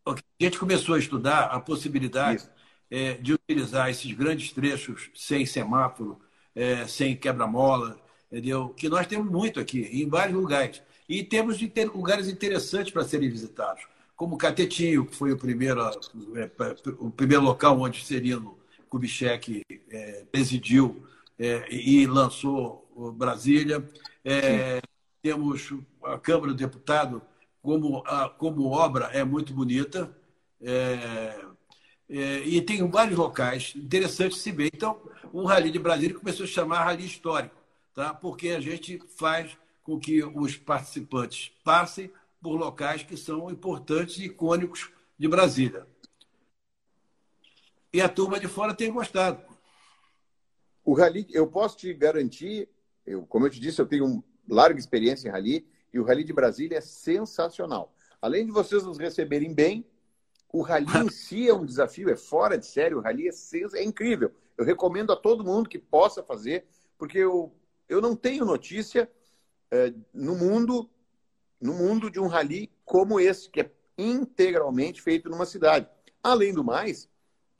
Okay. A gente começou a estudar a possibilidade é, de utilizar esses grandes trechos sem semáforo, é, sem quebra-mola, entendeu? Que nós temos muito aqui, em vários lugares. E temos lugares interessantes para serem visitados, como Catetinho, que foi o primeiro, é, o primeiro local onde Serino Kubitschek é, presidiu é, e lançou Brasília. É, temos a Câmara do Deputado, como, a, como obra é muito bonita. É, é, e tem vários locais interessantes de se ver. Então, o Rally de Brasília começou a chamar Rally Histórico, tá? porque a gente faz com que os participantes passem por locais que são importantes e icônicos de Brasília. E a turma de fora tem gostado. O rally, eu posso te garantir, eu, como eu te disse, eu tenho larga experiência em rally e o rally de Brasília é sensacional. Além de vocês nos receberem bem, o rally em si é um desafio, é fora de série, o rally é, é incrível. Eu recomendo a todo mundo que possa fazer, porque eu, eu não tenho notícia é, no mundo no mundo de um rally como esse, que é integralmente feito numa cidade. Além do mais,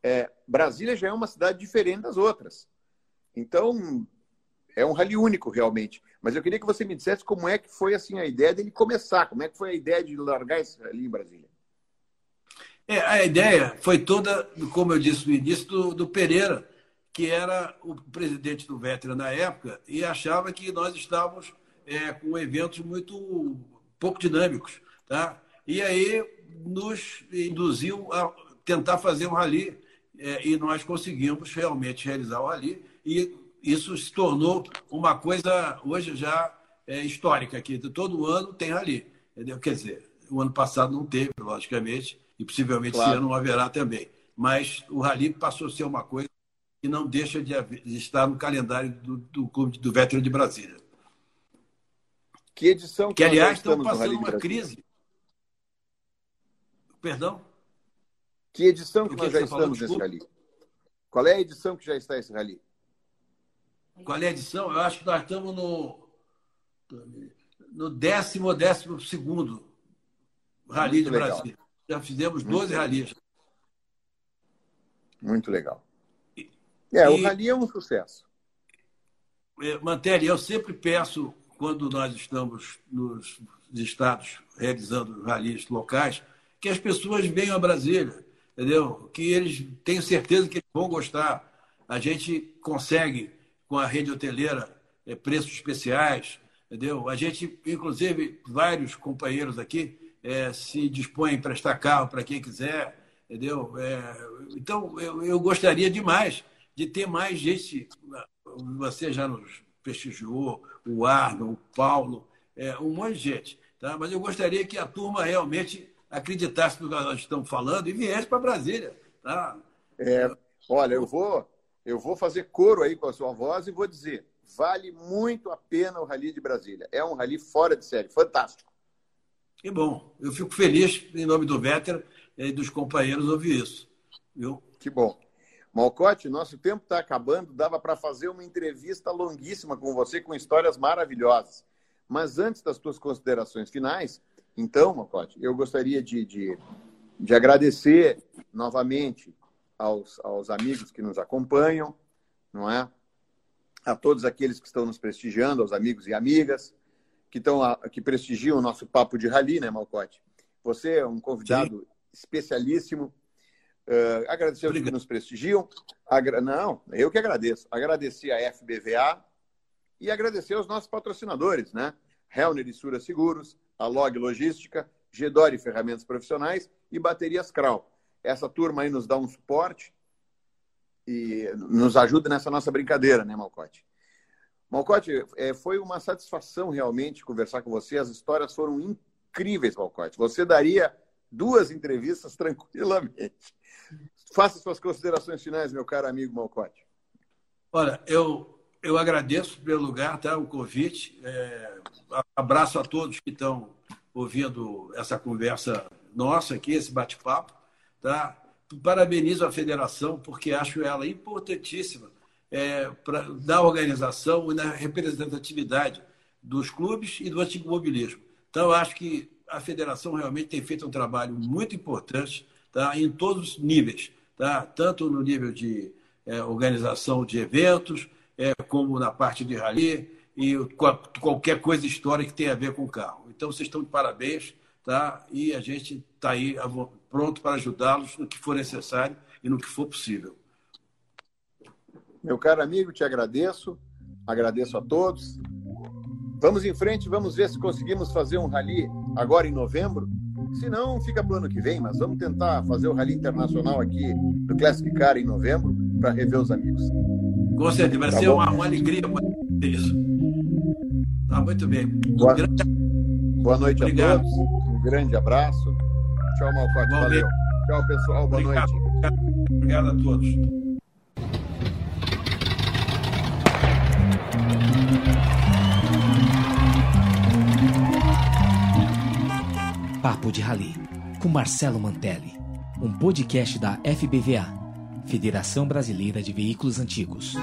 é, Brasília já é uma cidade diferente das outras. Então, é um rally único realmente. Mas eu queria que você me dissesse como é que foi assim a ideia dele começar, como é que foi a ideia de largar esse rally em Brasília. É, a ideia foi toda, como eu disse no início, do, do Pereira, que era o presidente do Vetra na época, e achava que nós estávamos é, com eventos muito pouco dinâmicos. Tá? E aí nos induziu a tentar fazer um rally, é, e nós conseguimos realmente realizar o rally, e isso se tornou uma coisa hoje já é, histórica aqui. Todo ano tem rally. Entendeu? Quer dizer, o ano passado não teve, logicamente, e possivelmente claro. esse ano não haverá também. Mas o rally passou a ser uma coisa que não deixa de, estar no calendário do, do Clube do Veterano de Brasília. Que edição que, que aliás, estão passando uma crise. Perdão? Que edição que, que nós já estamos nesse rally? Qual é a edição que já está esse rally? Qual é a edição? Eu acho que nós estamos no, no décimo ou décimo segundo rally Muito de legal. Brasília. Já fizemos 12 ralis. Muito legal. É, e, o rally é um sucesso. É, Mantelli, eu sempre peço, quando nós estamos nos estados realizando ralis locais, que as pessoas venham a Brasília, entendeu? Que eles tenham certeza que eles vão gostar. A gente consegue, com a rede hoteleira, é, preços especiais, entendeu? A gente, inclusive, vários companheiros aqui é, se dispõem a emprestar carro para quem quiser, entendeu? É, então, eu, eu gostaria demais de ter mais gente. Você já nos prestigiou, o Arno, o Paulo, é, um monte de gente. Tá? Mas eu gostaria que a turma realmente acreditasse no que nós estamos falando e viesse para Brasília. Tá? É, olha, eu vou, eu vou fazer coro aí com a sua voz e vou dizer: vale muito a pena o Rally de Brasília. É um rally fora de série, fantástico. Que bom. Eu fico feliz, em nome do Véter e dos companheiros, ouvir isso. Viu? Que bom. Malcote, nosso tempo está acabando, dava para fazer uma entrevista longuíssima com você, com histórias maravilhosas. Mas antes das tuas considerações finais, então, Malcote, eu gostaria de, de, de agradecer novamente aos, aos amigos que nos acompanham, não é? A todos aqueles que estão nos prestigiando, aos amigos e amigas que, estão a, que prestigiam o nosso papo de rally, né, Malcote? Você é um convidado Sim. especialíssimo Uh, agradecer aos Obrigado. que nos prestigiam. Agra... Não, eu que agradeço. Agradecer a FBVA e agradecer aos nossos patrocinadores, né? Helner e Sura Seguros, a Log Logística, Gedore Ferramentas Profissionais e Baterias Kral. Essa turma aí nos dá um suporte e nos ajuda nessa nossa brincadeira, né, Malcote? Malcote, é, foi uma satisfação realmente conversar com você. As histórias foram incríveis, Malcote. Você daria duas entrevistas tranquilamente. Faça suas considerações finais, meu caro amigo Malcote. Olha, eu, eu agradeço pelo lugar, tá? o convite. É, abraço a todos que estão ouvindo essa conversa nossa aqui, esse bate-papo. Tá? Parabenizo a federação, porque acho ela importantíssima é, pra, na organização e na representatividade dos clubes e do antigo mobilismo. Então, acho que a federação realmente tem feito um trabalho muito importante tá? em todos os níveis, tá? tanto no nível de é, organização de eventos, é, como na parte de rally e qualquer coisa histórica que tenha a ver com o carro. Então, vocês estão de parabéns tá? e a gente está aí pronto para ajudá-los no que for necessário e no que for possível. Meu caro amigo, te agradeço, agradeço a todos. Vamos em frente, vamos ver se conseguimos fazer um rally agora em novembro. Se não, fica para o ano que vem, mas vamos tentar fazer o Rally Internacional aqui do Classic Car em novembro para rever os amigos. Com certeza, vai tá ser uma, uma, alegria isso. Tá muito bem. Boa, grande... Boa noite Obrigado. a todos. Um grande abraço. Tchau, Malcote. Valeu. Tchau, pessoal. Boa Obrigado. noite. Obrigado a todos. Papo de Rally, com Marcelo Mantelli, um podcast da FBVA, Federação Brasileira de Veículos Antigos.